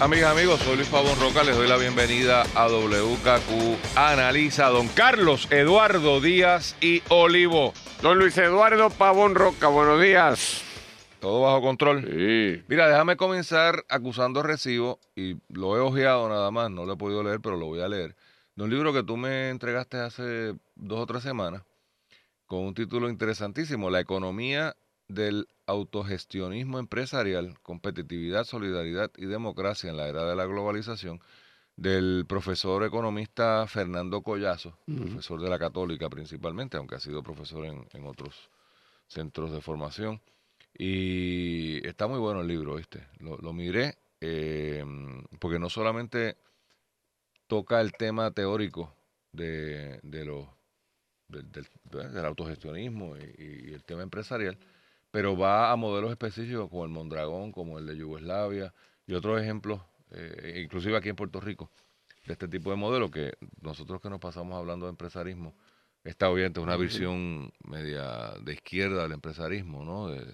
amigas, amigos. Soy Luis Pavón Roca. Les doy la bienvenida a WKQ Analiza. Don Carlos Eduardo Díaz y Olivo. Don Luis Eduardo Pavón Roca, buenos días. Todo bajo control. Sí. Mira, déjame comenzar acusando recibo, y lo he ojeado nada más, no lo he podido leer, pero lo voy a leer, de un libro que tú me entregaste hace dos o tres semanas, con un título interesantísimo, La economía del autogestionismo empresarial, competitividad, solidaridad y democracia en la era de la globalización, del profesor economista Fernando Collazo, profesor de la Católica principalmente, aunque ha sido profesor en, en otros centros de formación. Y está muy bueno el libro, ¿viste? Lo, lo miré, eh, porque no solamente toca el tema teórico de, de los del, autogestionismo y, y el tema empresarial, pero va a modelos específicos como el Mondragón, como el de Yugoslavia y otros ejemplos, eh, inclusive aquí en Puerto Rico, de este tipo de modelo que nosotros que nos pasamos hablando de empresarismo, está obviamente una visión media de izquierda del empresarismo, ¿no? De,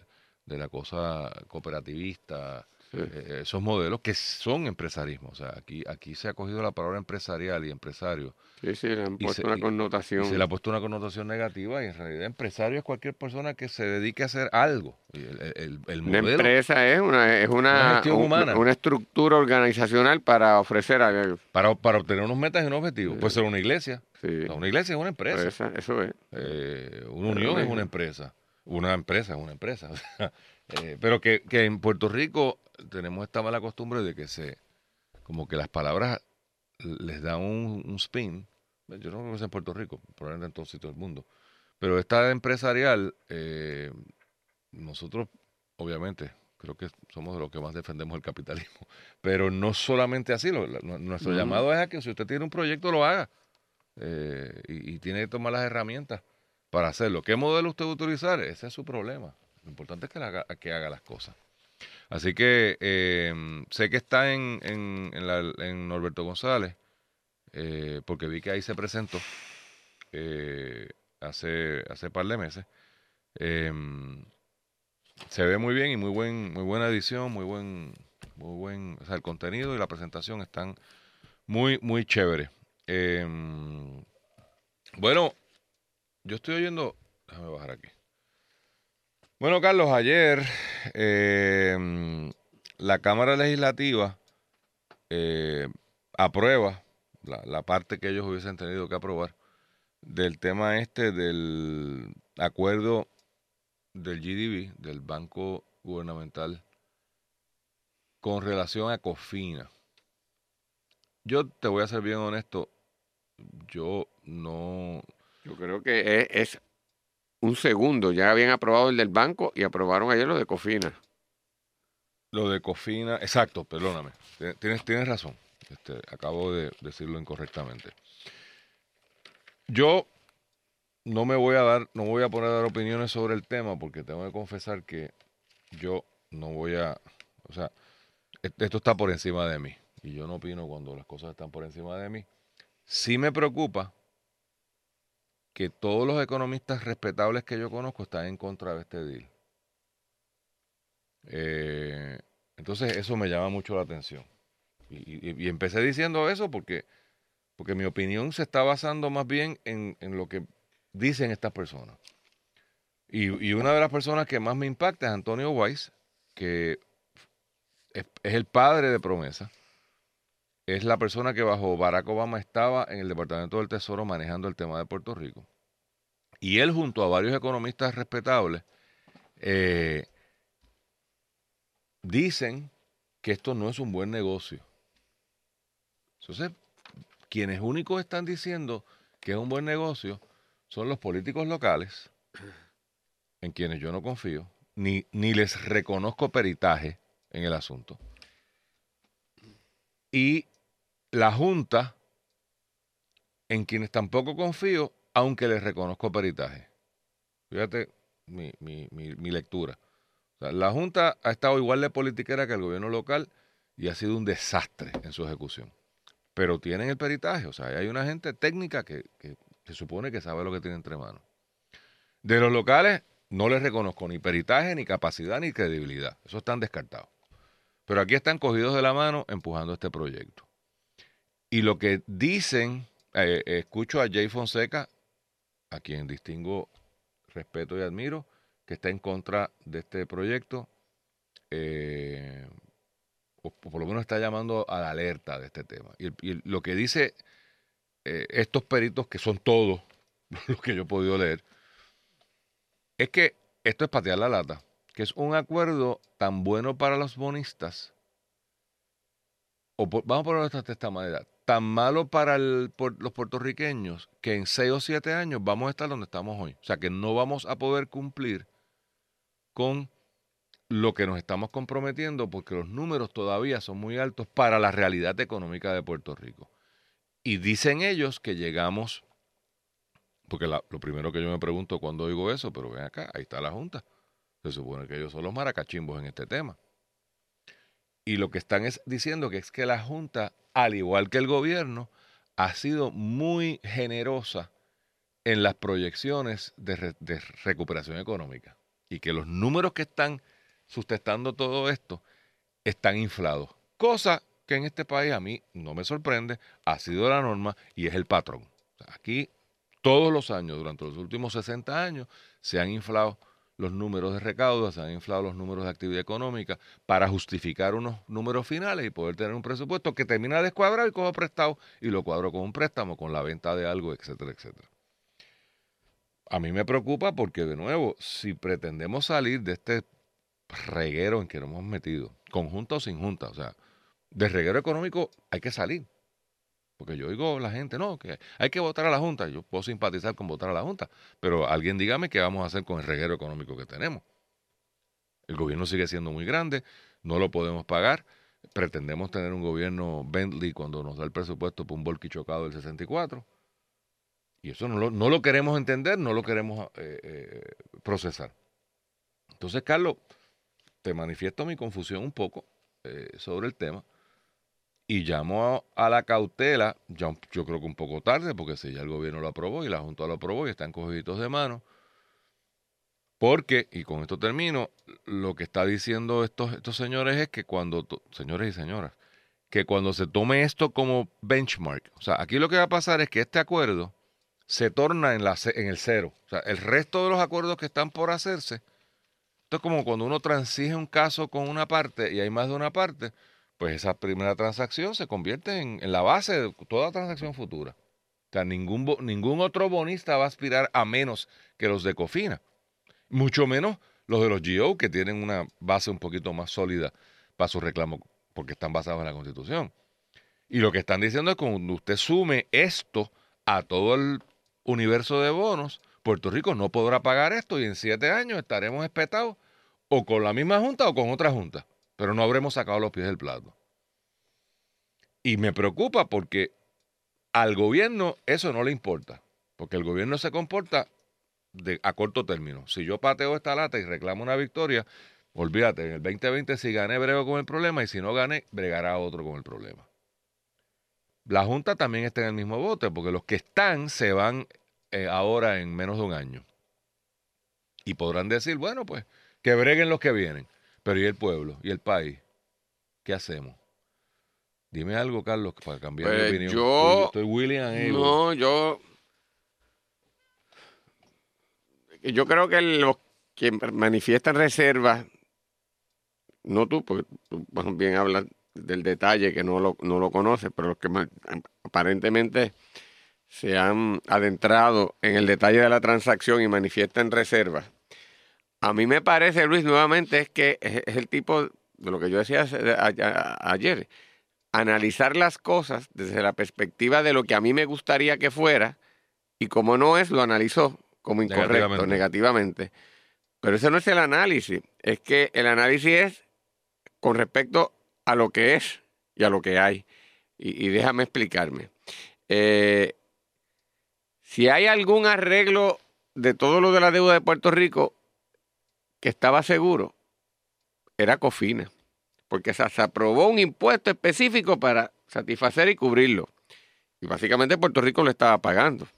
de la cosa cooperativista. Eh, esos modelos que son empresarismo. O sea, aquí, aquí se ha cogido la palabra empresarial y empresario Sí, sí, le han puesto se- una connotación. y se le ha puesto una connotación negativa y en realidad empresario es cualquier persona que se dedique a hacer algo. El, el- el- el Una modelo, empresa es una, es Una una, humana. estructura organizacional para ofrecer algo. para, para obtener unos metas y unos objetivos. Puede ser una iglesia. Sí. O sea, una iglesia es una empresa. Esa- eso es. Eh, una Pero unión es una empresa. Una empresa es una empresa. Eh, pero que, que en Puerto Rico tenemos esta mala costumbre de que se, como que las palabras les dan un, un spin. Yo no creo que sea en Puerto Rico, probablemente en todo sitio del mundo. Pero esta empresarial, eh, nosotros, obviamente, creo que somos de los que más defendemos el capitalismo. Pero no solamente así. lo- nuestro llamado es a que si usted tiene un proyecto, lo haga. Eh, y, y tiene que tomar las herramientas para hacerlo. ¿Qué modelo usted va a utilizar? Ese es su problema. Lo importante es que, la que haga las cosas. Así que eh, sé que está en, en, en, la- en Norberto González, eh, porque vi que ahí se presentó eh, hace, hace par de meses. Eh, se ve muy bien y muy buen muy buena edición, muy buen muy buen, o sea, el contenido y la presentación están muy muy chévere. Eh, bueno, yo estoy oyendo, déjame bajar aquí. Bueno, Carlos, ayer eh, la Cámara Legislativa eh, aprueba la, parte que ellos hubiesen tenido que aprobar del tema este del acuerdo del GDB, del Banco Gubernamental, con relación a Cofina. Yo te voy a ser bien honesto, yo no, Yo creo que es un segundo. Ya habían aprobado el del banco y aprobaron ayer lo de Cofina. Lo de Cofina, exacto, perdóname. Ti- Tienes, tienes razón. Este, acabo de decirlo incorrectamente. Yo no me voy a dar, no voy a poner a dar opiniones sobre el tema porque tengo que confesar que yo no voy a, o sea, e- esto está por encima de mí y yo no opino cuando las cosas están por encima de mí. Sí me preocupa que todos los economistas respetables que yo conozco están en contra de este deal. Eh, entonces eso me llama mucho la atención. Y, empecé diciendo eso porque, porque mi opinión se está basando más bien en, en lo que dicen estas personas. Y, y una de las personas que más me impacta es Antonio Weiss, que es, es el padre de promesa. Es la persona que bajo Barack Obama estaba en el Departamento del Tesoro manejando el tema de Puerto Rico. Y él junto a varios economistas respetables eh, dicen que esto no es un buen negocio. Entonces, quienes únicos están diciendo que es un buen negocio son los políticos locales, en quienes yo no confío, ni, ni les reconozco peritaje en el asunto. y la Junta, en quienes tampoco confío, aunque les reconozco peritaje. Fíjate mi, mi- mi- lectura. La Junta ha estado igual de politiquera que el gobierno local y ha sido un desastre en su ejecución. Pero tienen el peritaje, o sea, hay una gente técnica que, que se supone que sabe lo que tiene entre manos. De los locales no les reconozco ni peritaje, ni capacidad, ni credibilidad. Eso están descartados. Pero aquí están cogidos de la mano empujando este proyecto. Y lo que dicen, eh, escucho a Jay Fonseca, a quien distingo, respeto y admiro, que está en contra de este proyecto, eh, o por lo menos está llamando a la alerta de este tema. Y, lo que dice eh, estos peritos, que son todos los que yo he podido leer, es que esto es patear la lata, que es un acuerdo tan bueno para los bonistas, o por- vamos a ponerlo de esta manera, tan malo para los puertorriqueños que en seis o siete años vamos a estar donde estamos hoy. O sea, que no vamos a poder cumplir con lo que nos estamos comprometiendo porque los números todavía son muy altos para la realidad económica de Puerto Rico. Y dicen ellos que llegamos, porque lo primero que yo me pregunto cuando oigo eso, pero ven acá, ahí está la Junta. Se supone que ellos son los maracachimbos en este tema. Y lo que están es diciendo que es que la Junta, al igual que el gobierno, ha sido muy generosa en las proyecciones de, de recuperación económica. Y que los números que están sustentando todo esto están inflados. Cosa que en este país a mí no me sorprende, ha sido la norma y es el patrón. Aquí todos los años, durante los últimos 60 años, se han inflado los números de recaudo, se han inflado los números de actividad económica para justificar unos números finales y poder tener un presupuesto que termina de escuadrar y cojo prestado y lo cuadro con un préstamo, con la venta de algo, etcétera, etcétera. A mí me preocupa porque, de nuevo, si pretendemos salir de este reguero en que nos hemos metido, con junta o sin junta, o sea, de reguero económico hay que salir. Porque yo oigo la gente, no, que hay que votar a la Junta. Yo puedo simpatizar con votar a la Junta, pero alguien dígame qué vamos a hacer con el reguero económico que tenemos. El gobierno sigue siendo muy grande, no lo podemos pagar. Pretendemos tener un gobierno Bentley cuando nos da el presupuesto por un volky chocado del 64. Y eso no lo, no lo queremos entender, no lo queremos eh, eh, procesar. Entonces, Carlos, te manifiesto mi confusión un poco eh, sobre el tema y llamo a, la cautela, ya yo creo que un poco tarde, porque si ya el gobierno lo aprobó y la Junta lo aprobó y están cogiditos de mano, porque, y con esto termino, lo que está diciendo estos, estos señores es que cuando, señores y señoras, que cuando se tome esto como benchmark, o sea, aquí lo que va a pasar es que este acuerdo se torna en, la, en el cero, o sea, el resto de los acuerdos que están por hacerse, esto es como cuando uno transige un caso con una parte y hay más de una parte, pues esa primera transacción se convierte en, la base de toda transacción futura. O sea, ningún, ningún otro bonista va a aspirar a menos que los de Cofina. Mucho menos los de los GO, que tienen una base un poquito más sólida para su reclamo, porque están basados en la Constitución. Y lo que están diciendo es que cuando usted sume esto a todo el universo de bonos, Puerto Rico no podrá pagar esto y en siete años estaremos espetados o con la misma junta o con otra junta, pero no habremos sacado los pies del plato. Y me preocupa porque al gobierno eso no le importa, porque el gobierno se comporta de, a corto término. Si yo pateo esta lata y reclamo una victoria, olvídate, en el 2020 si gané brego con el problema y si no gané, bregará otro con el problema. La Junta también está en el mismo bote, porque los que están se van eh, ahora en menos de un año. Y podrán decir, bueno, pues que breguen los que vienen. Pero ¿y el pueblo? ¿Y el país? ¿Qué hacemos? Dime algo, Carlos, para cambiar Pues de opinión. yo- Estoy, William Abel. No, yo. Yo creo que los que manifiestan reservas, no tú, porque tú más bien hablas del detalle que no lo, no lo conoces, pero los que aparentemente se han adentrado en el detalle de la transacción y manifiestan reservas. A mí me parece, Luis, nuevamente es que es, el tipo de lo que yo decía ayer, analizar las cosas desde la perspectiva de lo que a mí me gustaría que fuera y como no es, lo analizó como incorrecto, Negativamente. negativamente. Pero ese no es el análisis, es que el análisis es con respecto a lo que es y a lo que hay. y, y déjame explicarme. Eh, si hay algún arreglo de todo lo de la deuda de Puerto Rico que estaba seguro, era Cofina, porque se, se aprobó un impuesto específico para satisfacer y cubrirlo. Y básicamente Puerto Rico lo estaba pagando.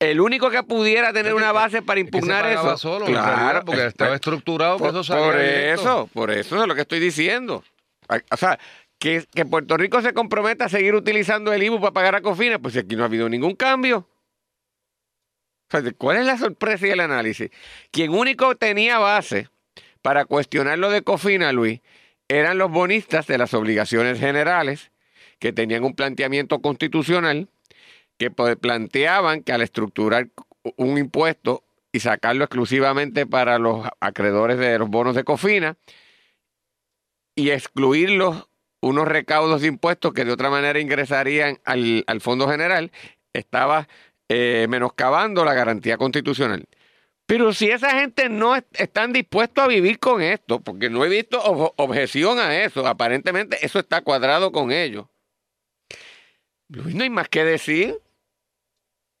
El único que pudiera tener una base para Es que se impugnar eso. solo, realidad, porque es- estaba estructurado, por, eso por eso, por eso es lo que estoy diciendo. O sea, que, que Puerto Rico se comprometa a seguir utilizando el IBU para pagar a Cofina, pues aquí no ha habido ningún cambio. ¿Cuál es la sorpresa y el análisis? Quien único tenía base para cuestionar lo de Cofina, Luis, eran los bonistas de las obligaciones generales, que tenían un planteamiento constitucional, que planteaban que al estructurar un impuesto y sacarlo exclusivamente para los acreedores de los bonos de Cofina y excluirlos unos recaudos de impuestos que de otra manera ingresarían al, al Fondo General, estaba eh, menoscabando la garantía constitucional. Pero si esa gente no est- están dispuestos a vivir con esto, porque no he visto ob- objeción a eso, aparentemente eso está cuadrado con ellos. No hay más que decir.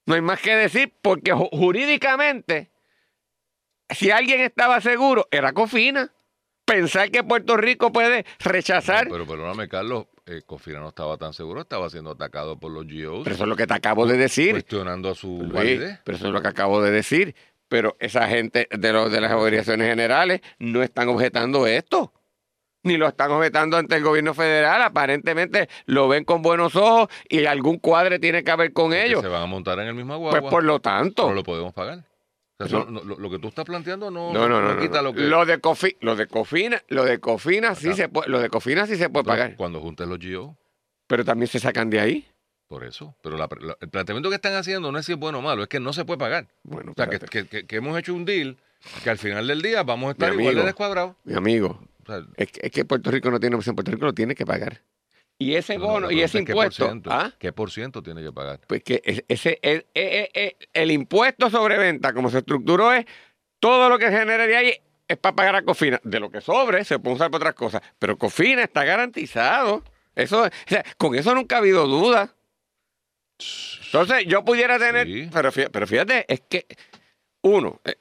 No hay más que decir porque ju- jurídicamente, si alguien estaba seguro, era Cofina. Pensar que Puerto Rico puede rechazar. Pero perdóname, Carlos, eh, Cofina no estaba tan seguro, estaba siendo atacado por los GOs, Pero eso es lo que te acabo de decir. cuestionando a su Luis, validez. pero eso es lo que acabo de decir. Pero esa gente de, los, de las obligaciones generales no están objetando esto. Ni lo están objetando ante el gobierno federal. Aparentemente lo ven con buenos ojos y algún cuadre tiene que ver con ellos. se van a montar en el mismo agua. Pues por lo tanto. no lo podemos pagar. O sea, No. eso no- lo, lo que tú estás planteando no, No, no, no. no, quita lo que. Lo de Cofi- lo de Cofina, lo de Cofina sí se puede, lo de Cofina sí se puede pagar, Cuando juntes los GOs, pero también se sacan de ahí. por eso. Pero la- la- el planteamiento que están haciendo no es si es bueno o malo, es que no se puede pagar. Bueno, O sea, que, hemos hecho un deal que al final del día vamos a estar Mi igual de amigo. descuadrados. mi amigo, O sea, es que, es que Puerto Rico no tiene opción, Puerto Rico lo tiene que pagar. Y ese no, bono y ese por impuesto, ¿ah? ¿Qué por ciento tiene que pagar? pues que es- ese, el, el- el- el impuesto sobre venta, como se estructuró, es todo lo que genere de ahí es para pagar a Cofina. De lo que sobre se puede usar para otras cosas. Pero Cofina está garantizado. Eso, o sea, con eso nunca ha habido duda. Entonces, yo pudiera tener. Sí. Pero, fíjate, pero fíjate, es que, uno, eh,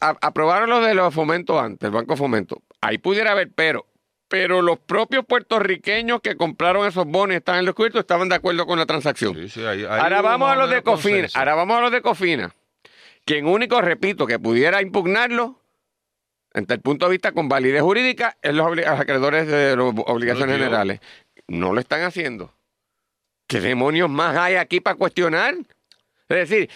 a- aprobaron lo de los fomentos antes, el Banco Fomento. Ahí pudiera haber, pero. Pero los propios puertorriqueños que compraron esos bonos estaban en los cubiertos estaban de acuerdo con la transacción. Sí, sí, ahí- ahí Ahora vamos a los de Cofina. consenso. Ahora vamos a los de Cofina. Quien único, repito, que pudiera impugnarlo, desde el punto de vista con validez jurídica, es los, acreedores de las obligaciones generales. No lo están haciendo. ¿Qué demonios más hay aquí para cuestionar? Es decir,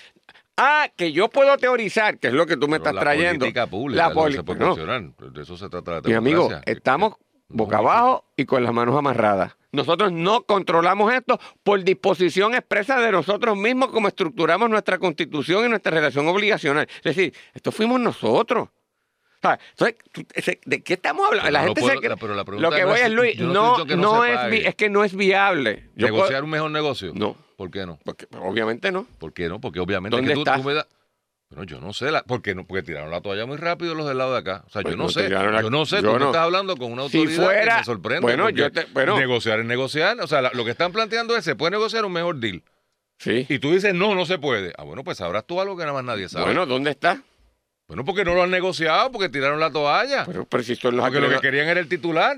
ah, que yo puedo teorizar, que es lo que tú me Pero estás la trayendo. política pública La puede no. cuestionar. De eso se trata la Mi amigo, estamos No, boca abajo y con las manos amarradas. Nosotros no controlamos esto por disposición expresa de nosotros mismos como estructuramos nuestra constitución y nuestra relación obligacional. Es decir, esto fuimos nosotros. O sea, entonces, ¿de qué estamos hablando? La no gente puedo- se pero la pregunta Lo que no voy es- Luis, no no, que es, vi- es que no es viable. Puedo- ¿Negociar un mejor negocio? No. ¿Por qué no? porque, obviamente no. ¿Por qué no? Porque obviamente ¿Dónde es que tú, está? tú me das... Bueno, yo no sé, la... ¿por qué no? Porque tiraron la toalla muy rápido los del lado de acá. O sea, Pues yo no, no sé. la- Yo no sé, yo tú no. estás hablando con una Si autoridad fuera- que me sorprende. bueno, porque yo te- bueno. Negociar es negociar. O sea, la- lo que están planteando es, se puede negociar un mejor deal. Sí. Y tú dices, no, no se puede. Ah, bueno, pues sabrás tú algo que nada más nadie sabe. Bueno, ¿dónde está? Bueno, porque no lo han negociado, porque tiraron la toalla. Pero, pero si son los porque lo que querían era el titular.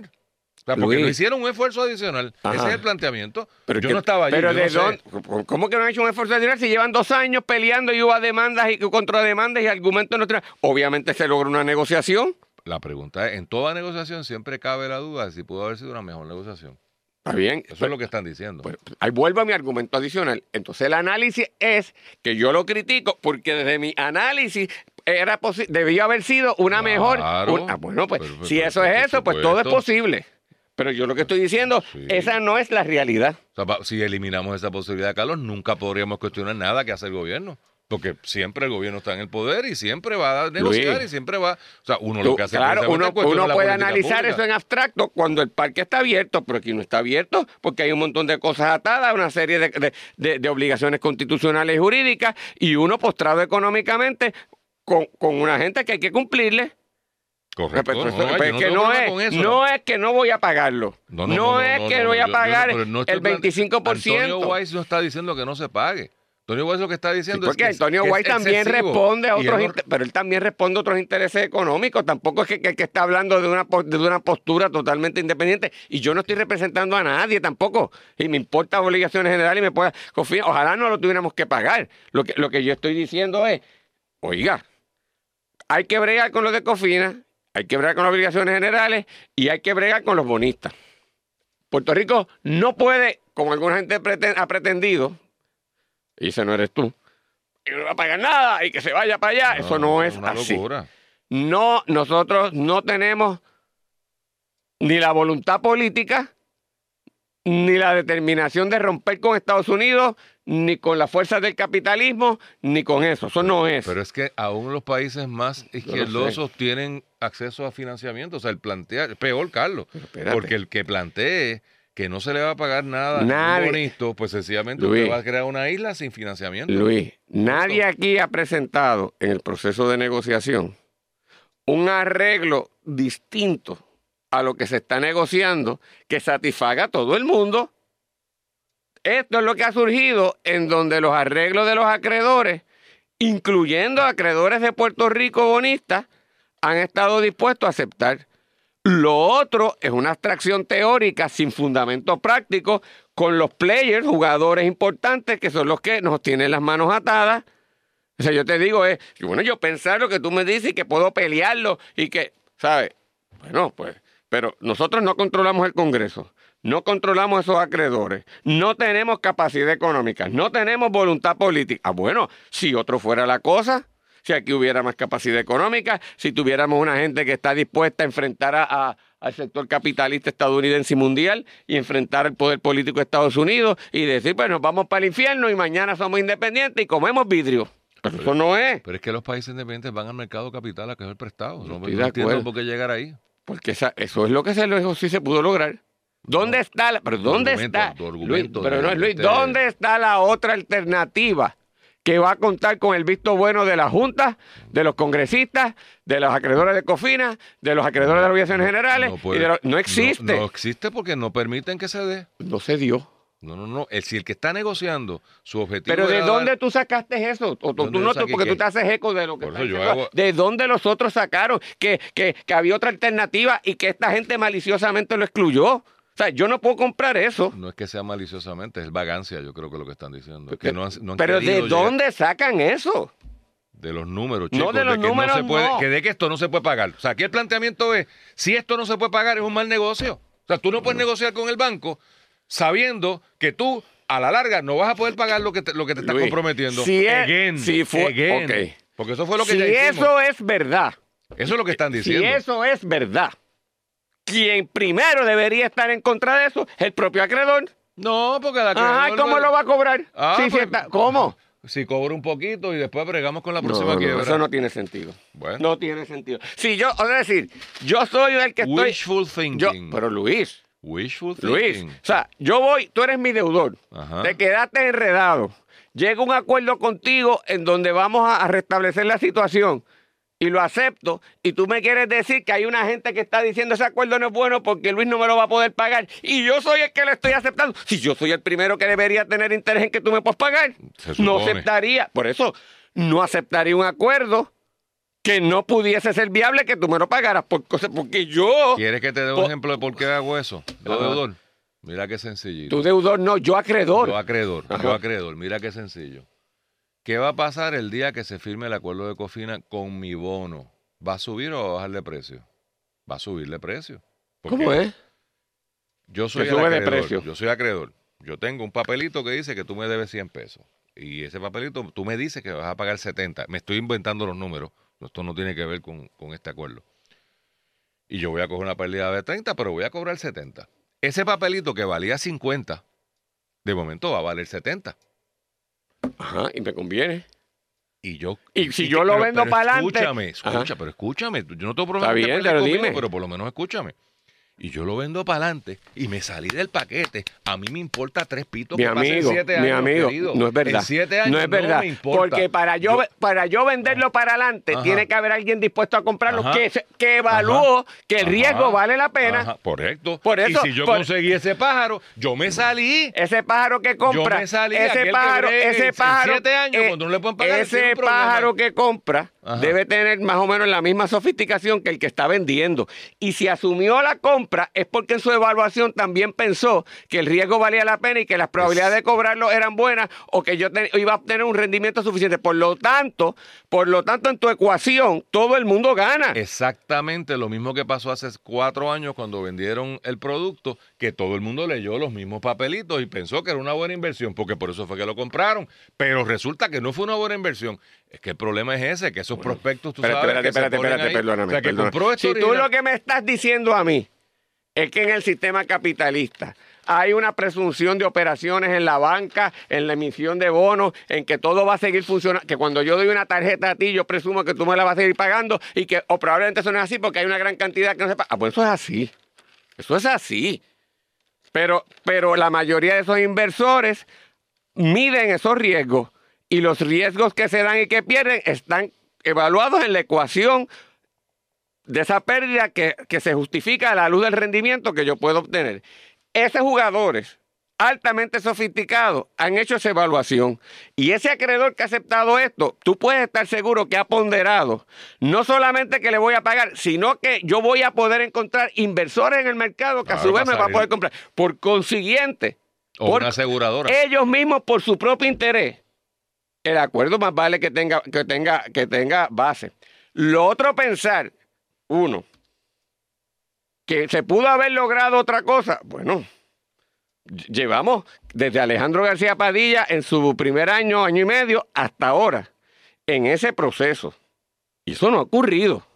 O sea, porque Luis. no hicieron un esfuerzo adicional. Ajá. Ese es el planteamiento. Pero yo que- no estaba allí. Pero de no ¿cómo que no han hecho un esfuerzo adicional si llevan dos años peleando y hubo demandas y contrademandas y argumentos en otra? Obviamente se logró una negociación. La pregunta es, en toda negociación siempre cabe la duda de si pudo haber sido una mejor negociación. Está bien. Eso es lo que están diciendo. Pues, ahí vuelvo a mi argumento adicional. Entonces el análisis es que yo lo critico porque desde mi análisis era debía haber sido una mejor. Claro. un- ah, bueno, pues Pero- si eso es eso, pues todo es posible. Pero yo lo que estoy diciendo, Sí. esa no es la realidad. O sea, pa- si eliminamos esa posibilidad, Carlos, nunca podríamos cuestionar nada que hace el gobierno. Porque siempre el gobierno está en el poder y siempre va a negociar Luis. y siempre va. O sea, uno Tú- lo que hace claro, uno, uno la puede analizar pública. eso en abstracto cuando el parque está abierto, pero aquí no está abierto porque hay un montón de cosas atadas, una serie de, de- de- de obligaciones constitucionales y jurídicas y uno postrado económicamente con, con una gente que hay que cumplirle. Correcto. Pero No, pero es que no es, no que no voy a pagarlo. No, es que no, voy a yo- yo no- pagar el plan- 25%. Antonio Weiss no está diciendo que no se pague. Antonio Weiss lo que está Sí, diciendo porque es que, Antonio White también responde a él otros, no- pero él también responde a otros intereses económicos. Tampoco es que, que- que está hablando de una, de una postura totalmente independiente. Y yo no estoy representando a nadie tampoco. Y me importa obligaciones generales y me pueda confiar. Ojalá no lo tuviéramos que pagar. Lo que, lo que yo estoy diciendo es, oiga, hay que bregar con los de Cofina, hay que bregar con las obligaciones generales y hay que bregar con los bonistas. Puerto Rico no puede, como alguna gente ha pretendido, y ese no eres tú, y no va a pagar nada y que se vaya para allá. Eso no es una así. locura. No, nosotros no tenemos ni la voluntad política, ni la determinación de romper con Estados Unidos, ni con las fuerzas del capitalismo, ni con eso. Eso no es. Pero es que aún los países más izquierdosos tienen acceso a financiamiento. O sea, el plantear, peor, Carlos, porque el que plantee que no se le va a pagar nada Nadie- bonito, pues sencillamente Luis. usted va a crear una isla sin financiamiento. Luis, nadie aquí ha presentado en el proceso de negociación un arreglo distinto a lo que se está negociando que satisfaga a todo el mundo. Esto es lo que ha surgido en donde los arreglos de los acreedores, incluyendo acreedores de Puerto Rico bonistas, han estado dispuestos a aceptar. Lo otro es una abstracción teórica sin fundamento práctico con los players, jugadores importantes, que son los que nos tienen las manos atadas. O sea, yo te digo, es, bueno, yo pensar lo que tú me dices y que puedo pelearlo y que, ¿sabes? Bueno, pues, pero nosotros no controlamos el Congreso, no controlamos esos acreedores, no tenemos capacidad económica, no tenemos voluntad política. Ah, bueno, si otro fuera la cosa, si aquí hubiera más capacidad económica, si tuviéramos una gente que está dispuesta a enfrentar a- a- al sector capitalista estadounidense y mundial y enfrentar al poder político de Estados Unidos y decir, pues nos vamos para el infierno y mañana somos independientes y comemos vidrio. Pero eso no es, Pero es que los países independientes van al mercado capital a coger prestado. No, no de entiendo por qué llegar ahí. porque esa- eso es lo que se lo sí se pudo lograr. ¿Dónde está la, pero dónde está? Luis, pero no, Luis, este- ¿dónde está la otra alternativa que va a contar con el visto bueno de la Junta, de los congresistas, de los acreedores de COFINA, de los acreedores de las obligaciones generales? No, y de existe. No, existe porque no permiten que se dé. no se dio. No, no, no. El, si el que está negociando su objetivo. Pero ¿de dónde dar- tú sacaste eso? O tú, ¿Dónde tú no, saqué porque qué? tú te haces eco de lo que Por está eso yo hago- ¿De dónde los otros sacaron que, que, que había otra alternativa y que esta gente maliciosamente lo excluyó? O sea, yo no puedo comprar eso. No es que sea maliciosamente, es vagancia, yo creo que lo que están diciendo. Que no han- no han Pero ¿de llegar- dónde sacan eso? De los números, No, chicos. de los que números, no se puede, no. Que de que esto no se puede pagar. O sea, aquí el planteamiento es, si esto no se puede pagar, es un mal negocio. O sea, tú no puedes negociar con el banco sabiendo que tú, a la larga, no vas a poder pagar lo que te, lo que te estás Luis, comprometiendo. si es- Again, si fue- again. Porque eso fue lo que si ya eso es verdad, Eso es lo que están si diciendo. eso es verdad, quien primero debería estar en contra de eso es el propio acreedor. No, porque la Ajá, ¿y acreedor ¿cómo va- lo va a cobrar? Ah, Sí, sí pues- está- ¿Cómo? Si cobra un poquito y después bregamos con la próxima no, quiebra. eso no tiene sentido. Bueno. No tiene sentido. Si yo, es decir, yo soy el que estoy. Wishful Yo, thinking. pero Luis, Wishful Luis, thinking. o sea, yo voy, tú eres mi deudor, Ajá. te quedaste enredado, llega un acuerdo contigo en donde vamos a restablecer la situación y lo acepto y tú me quieres decir que hay una gente que está diciendo ese acuerdo no es bueno porque Luis no me lo va a poder pagar y yo soy el que lo estoy aceptando. Si yo soy el primero que debería tener interés en que tú me puedas pagar, Se no aceptaría, por eso no aceptaría un acuerdo que no pudiese ser viable que tú me lo pagaras por cosas porque yo ¿Quieres que te dé un ejemplo de por qué hago eso? Yo deudor. Mira qué sencillito. tu deudor no, yo acreedor. Yo acreedor. Ajá. Yo acreedor. Mira qué sencillo. ¿Qué va a pasar el día que se firme el acuerdo de Cofina con mi bono? ¿Va a subir o va a bajar de precio? Va a subir de precio. ¿Cómo es? Yo soy el sube de acreedor. precio. Yo soy acreedor. Yo tengo un papelito que dice que tú me debes 100 pesos. Y ese papelito, tú me dices que vas a pagar 70. Me estoy inventando los números. Esto no tiene que ver con, con este acuerdo. Y yo voy a coger una pérdida de 30, pero voy a cobrar 70. Ese papelito que valía 50, de momento va a valer 70. Ajá, y me conviene. Y yo. Y si yo lo vendo pa'lante- Escúchame, Ajá. escucha, pero escúchame. Yo no tengo problema Está en que bien, pelees pero dime. pero por lo menos escúchame. Y yo lo vendo para adelante y me salí del paquete, a mí me importa tres pitos Mi que pasen amigo, siete mi años, amigo, querido. no es verdad. En siete años no es verdad. me importa. porque para yo, Yo- para yo venderlo para adelante, Ajá. tiene que haber alguien dispuesto a comprarlo Ajá. que, que evaluó que el riesgo vale la pena. Ajá, correcto. Por eso- y si yo por- conseguí ese pájaro, yo me salí. Ese pájaro que compra, Yo me salí, ese que pájaro, en ese pájaro, siete años, eh, cuando no le pueden pagar, ese pájaro que compra Ajá. debe tener más o menos la misma sofisticación que el que está vendiendo. Y si asumió la compra es porque en su evaluación también pensó que el riesgo valía la pena y que las probabilidades de cobrarlo eran buenas o que yo te- iba a obtener un rendimiento suficiente. Por lo tanto, por lo tanto en tu ecuación todo el mundo gana. Exactamente lo mismo que pasó hace cuatro años cuando vendieron el producto, que todo el mundo leyó los mismos papelitos y pensó que era una buena inversión, porque por eso fue que lo compraron. Pero resulta que no fue una buena inversión. Es que el problema es ese, que esos prospectos, tú Espérate, sabes, espérate, que espérate, espérate, perdóname. O sea, que perdóname. Si tú lo que me estás diciendo a mí es que en el sistema capitalista hay una presunción de operaciones en la banca, en la emisión de bonos, en que todo va a seguir funcionando, que cuando yo doy una tarjeta a ti, yo presumo que tú me la vas a seguir pagando y que, o probablemente eso no es así porque hay una gran cantidad que no se paga. Ah, pues eso es así. Eso es así. Pero, pero la mayoría de esos inversores miden esos riesgos y los riesgos que se dan y que pierden están evaluados en la ecuación de esa pérdida que, que se justifica a la luz del rendimiento que yo puedo obtener. Esos jugadores altamente sofisticados han hecho esa evaluación y ese acreedor que ha aceptado esto, tú puedes estar seguro que ha ponderado no solamente que le voy a pagar, sino que yo voy a poder encontrar inversores en el mercado que a su vez me va a poder comprar. Por consiguiente, O por- una aseguradora. ellos mismos por su propio interés. El acuerdo más vale que tenga, que tenga, que tenga base. Lo otro pensar, uno, que se pudo haber logrado otra cosa. Bueno, llevamos desde Alejandro García Padilla en su primer año, año y medio, hasta ahora, en ese proceso. Y eso no ha ocurrido.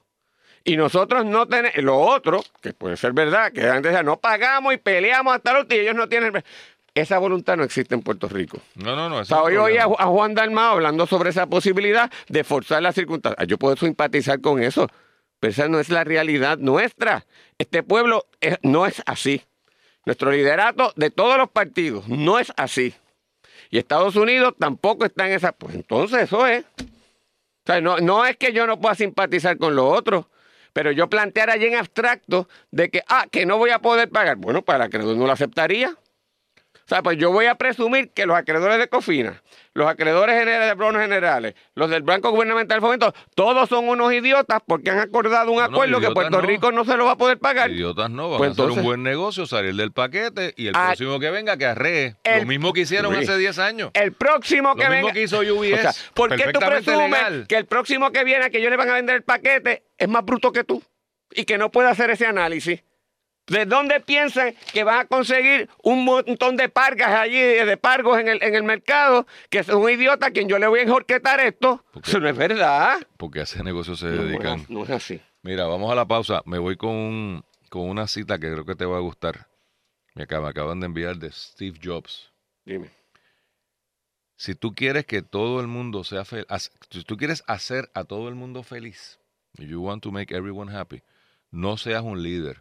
Y nosotros no tenemos, lo otro, que puede ser verdad, que antes no pagamos y peleamos hasta el último y ellos no tienen... Esa voluntad no existe en Puerto Rico. No, no, no. O sea, hoy oí a, a Juan Dalmao hablando sobre esa posibilidad de forzar las circunstancias. Yo puedo simpatizar con eso, pero esa no es la realidad nuestra. Este pueblo es- no es así. Nuestro liderato de todos los partidos no es así. Y Estados Unidos tampoco está en esa. Pues entonces eso es. No, no es que yo no pueda simpatizar con lo otro, pero yo plantear allí en abstracto de que, ah, que no voy a poder pagar. Bueno, para que no lo aceptaría. O sea, pues yo voy a presumir que los acreedores de Cofina, los acreedores generales de bonos generales, los del Banco Gubernamental de Fomento, todos son unos idiotas porque han acordado un No, no, acuerdo que Puerto no. Rico no se lo va a poder pagar. Idiotas no, van Pues a hacer entonces- un buen negocio, salir del paquete y el Ah, próximo que venga que arree. el- Lo mismo que hicieron hace 10 años. El próximo que Lo mismo venga. que hizo UBS, O sea, ¿por qué tú presumes legal. que el próximo que viene, que ellos le van a vender el paquete, es más bruto que tú? Y que no puede hacer ese análisis. ¿De dónde piensan que van a conseguir un montón de pargas allí, de pargos en el, en el mercado, que es un idiota a quien yo le voy a enjorquetar esto? qué? Eso no es verdad. Porque a ese negocio se No, dedican. no, no es así. Mira, vamos a la pausa. Me voy con, un- con una cita que creo que te va a gustar. Me acaba- me acaban de enviar de Steve Jobs. Dime. Si tú quieres que todo el mundo sea feliz, si tú quieres hacer a todo el mundo feliz, you want to make everyone happy, no seas un líder,